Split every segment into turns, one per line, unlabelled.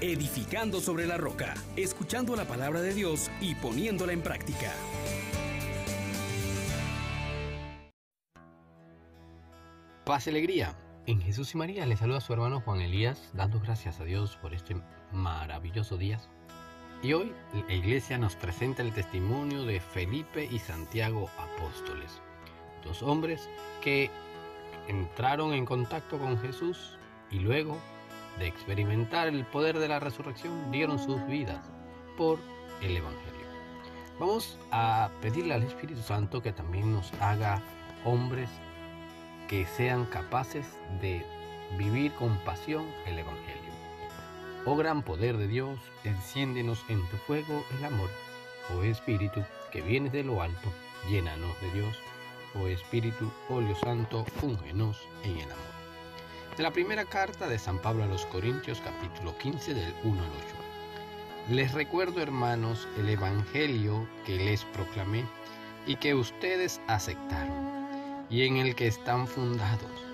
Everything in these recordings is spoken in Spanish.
edificando sobre la roca, escuchando la palabra de Dios y poniéndola en práctica.
Paz y alegría. En Jesús y María le saluda a su hermano Juan Elías, dando gracias a Dios por este maravilloso día. Y hoy la iglesia nos presenta el testimonio de Felipe y Santiago apóstoles, dos hombres que entraron en contacto con Jesús y luego de experimentar el poder de la resurrección dieron sus vidas por el Evangelio. Vamos a pedirle al Espíritu Santo que también nos haga hombres que sean capaces de vivir con pasión el Evangelio. Oh gran poder de Dios, enciéndenos en tu fuego el amor. Oh Espíritu, que vienes de lo alto, llénanos de Dios. Oh Espíritu, óleo santo, úngenos en el amor. De la primera carta de San Pablo a los Corintios, capítulo 15, del 1 al 8. Les recuerdo, hermanos, el Evangelio que les proclamé y que ustedes aceptaron, y en el que están fundados,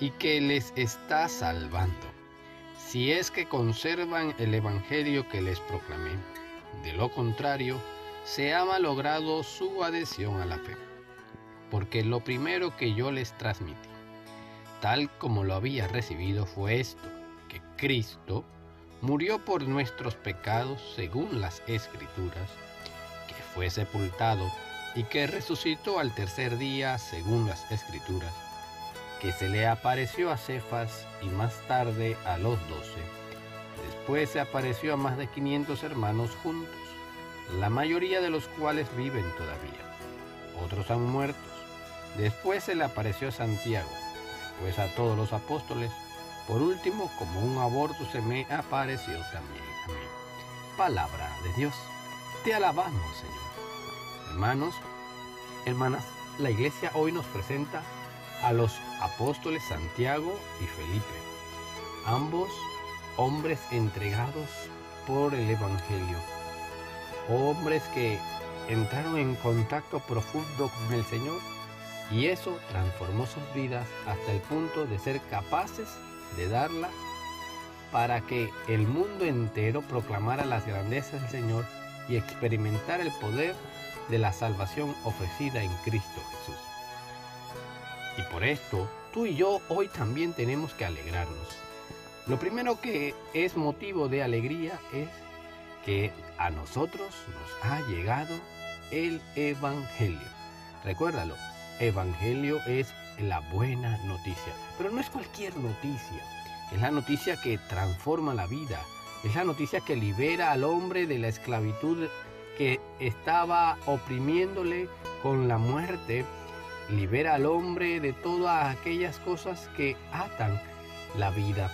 y que les está salvando, si es que conservan el Evangelio que les proclamé. De lo contrario, se ha malogrado su adhesión a la fe, porque lo primero que yo les transmití, tal como lo había recibido, fue esto, que Cristo, murió por nuestros pecados según las escrituras, que fue sepultado y que resucitó al tercer día según las escrituras, que se le apareció a Cefas y más tarde a los doce. Después se apareció a más de 500 hermanos juntos, la mayoría de los cuales viven todavía. Otros han muerto. Después se le apareció a Santiago, pues a todos los apóstoles, por último, como un aborto se me apareció también mí. Palabra de Dios. Te alabamos, Señor. Hermanos, hermanas, la iglesia hoy nos presenta a los apóstoles Santiago y Felipe, ambos hombres entregados por el Evangelio, hombres que entraron en contacto profundo con el Señor y eso transformó sus vidas hasta el punto de ser capaces de darla para que el mundo entero proclamara las grandezas del Señor y experimentara el poder de la salvación ofrecida en Cristo Jesús. Y por esto, tú y yo hoy también tenemos que alegrarnos. Lo primero que es motivo de alegría es que a nosotros nos ha llegado el Evangelio. Recuérdalo, Evangelio es la buena noticia. Pero no es cualquier noticia. Es la noticia que transforma la vida. Es la noticia que libera al hombre de la esclavitud que estaba oprimiéndole con la muerte. Libera al hombre de todas aquellas cosas que atan la vida,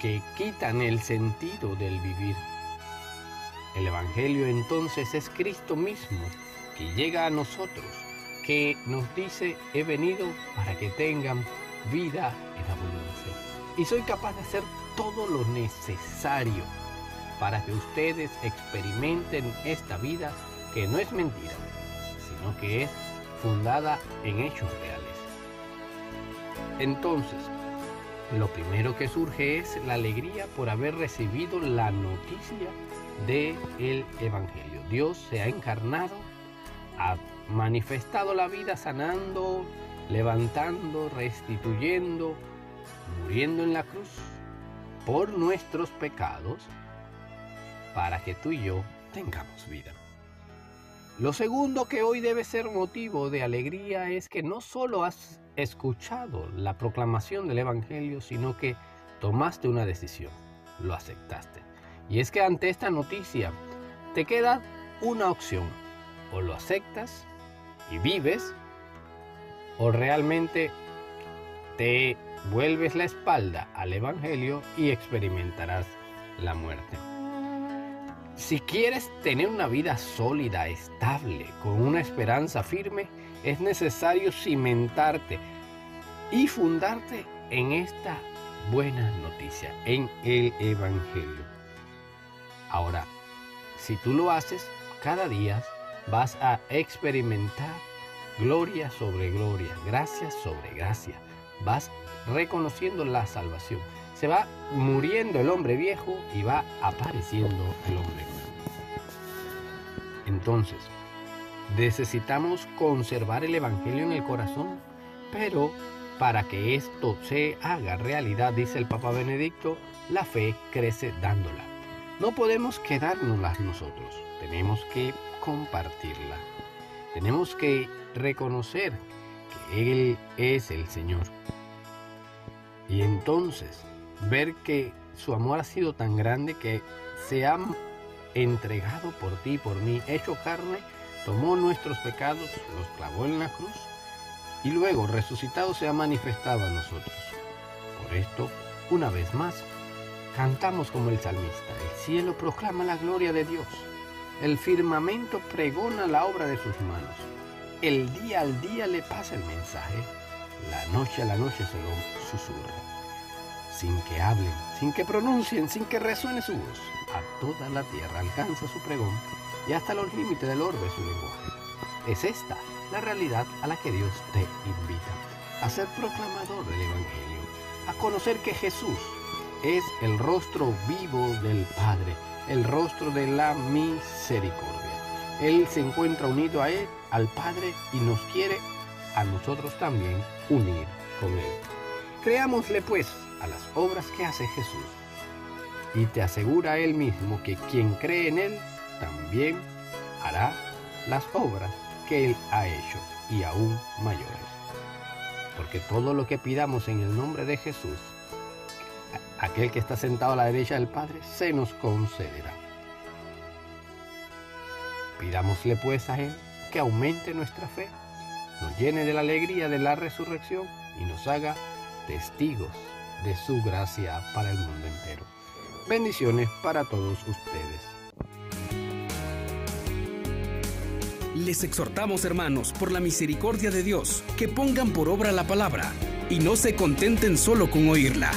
que quitan el sentido del vivir. El Evangelio entonces es Cristo mismo que llega a nosotros que nos dice, he venido para que tengan vida en abundancia. Y soy capaz de hacer todo lo necesario para que ustedes experimenten esta vida que no es mentira, sino que es fundada en hechos reales. Entonces, lo primero que surge es la alegría por haber recibido la noticia del el Evangelio. Dios se ha encarnado, ha manifestado la vida sanando, levantando, restituyendo, muriendo en la cruz por nuestros pecados, para que tú y yo tengamos vida. Lo segundo que hoy debe ser motivo de alegría es que no solo has escuchado la proclamación del Evangelio, sino que tomaste una decisión, lo aceptaste. Y es que ante esta noticia te queda una opción, o lo aceptas y vives, o realmente te vuelves la espalda al Evangelio y experimentarás la muerte. Si quieres tener una vida sólida, estable, con una esperanza firme, es necesario cimentarte y fundarte en esta buena noticia, en el Evangelio. Ahora, si tú lo haces, cada día vas a experimentar gloria sobre gloria, gracia sobre gracia. Vas reconociendo la salvación. se va muriendo el hombre viejo y va apareciendo el hombre nuevo. Entonces, necesitamos conservar el Evangelio en el corazón, pero para que esto se haga realidad, dice el Papa Benedicto, la fe crece dándola. No podemos quedárnosla nosotros, tenemos que compartirla. Tenemos que reconocer que Él es el Señor. Y entonces ver que su amor ha sido tan grande que se ha entregado por ti y por mí, hecho carne, tomó nuestros pecados, los clavó en la cruz y luego resucitado se ha manifestado a nosotros. Por esto, una vez más, cantamos como el salmista, el cielo proclama la gloria de Dios, el firmamento pregona la obra de sus manos, el día al día le pasa el mensaje, la noche a la noche se lo susurra. Sin que hablen, sin que pronuncien, sin que resuene su voz, a toda la tierra alcanza su pregón y hasta los límites del orbe su lenguaje. Es esta la realidad a la que Dios te invita, a ser proclamador del Evangelio, a conocer que Jesús es el rostro vivo del Padre, el rostro de la misericordia. Él se encuentra unido a Él, al Padre, y nos quiere a nosotros también unir con Él. Creámosle pues a las obras que hace Jesús. Y te asegura Él mismo que quien cree en Él también hará las obras que Él ha hecho y aún mayores. Porque todo lo que pidamos en el nombre de Jesús, aquel que está sentado a la derecha del Padre, se nos concederá. Pidámosle pues a Él que aumente nuestra fe, nos llene de la alegría de la resurrección y nos haga testigos de su gracia para el mundo entero. Bendiciones para todos ustedes.
Les exhortamos, hermanos, por la misericordia de Dios, que pongan por obra la palabra y no se contenten solo con oírla.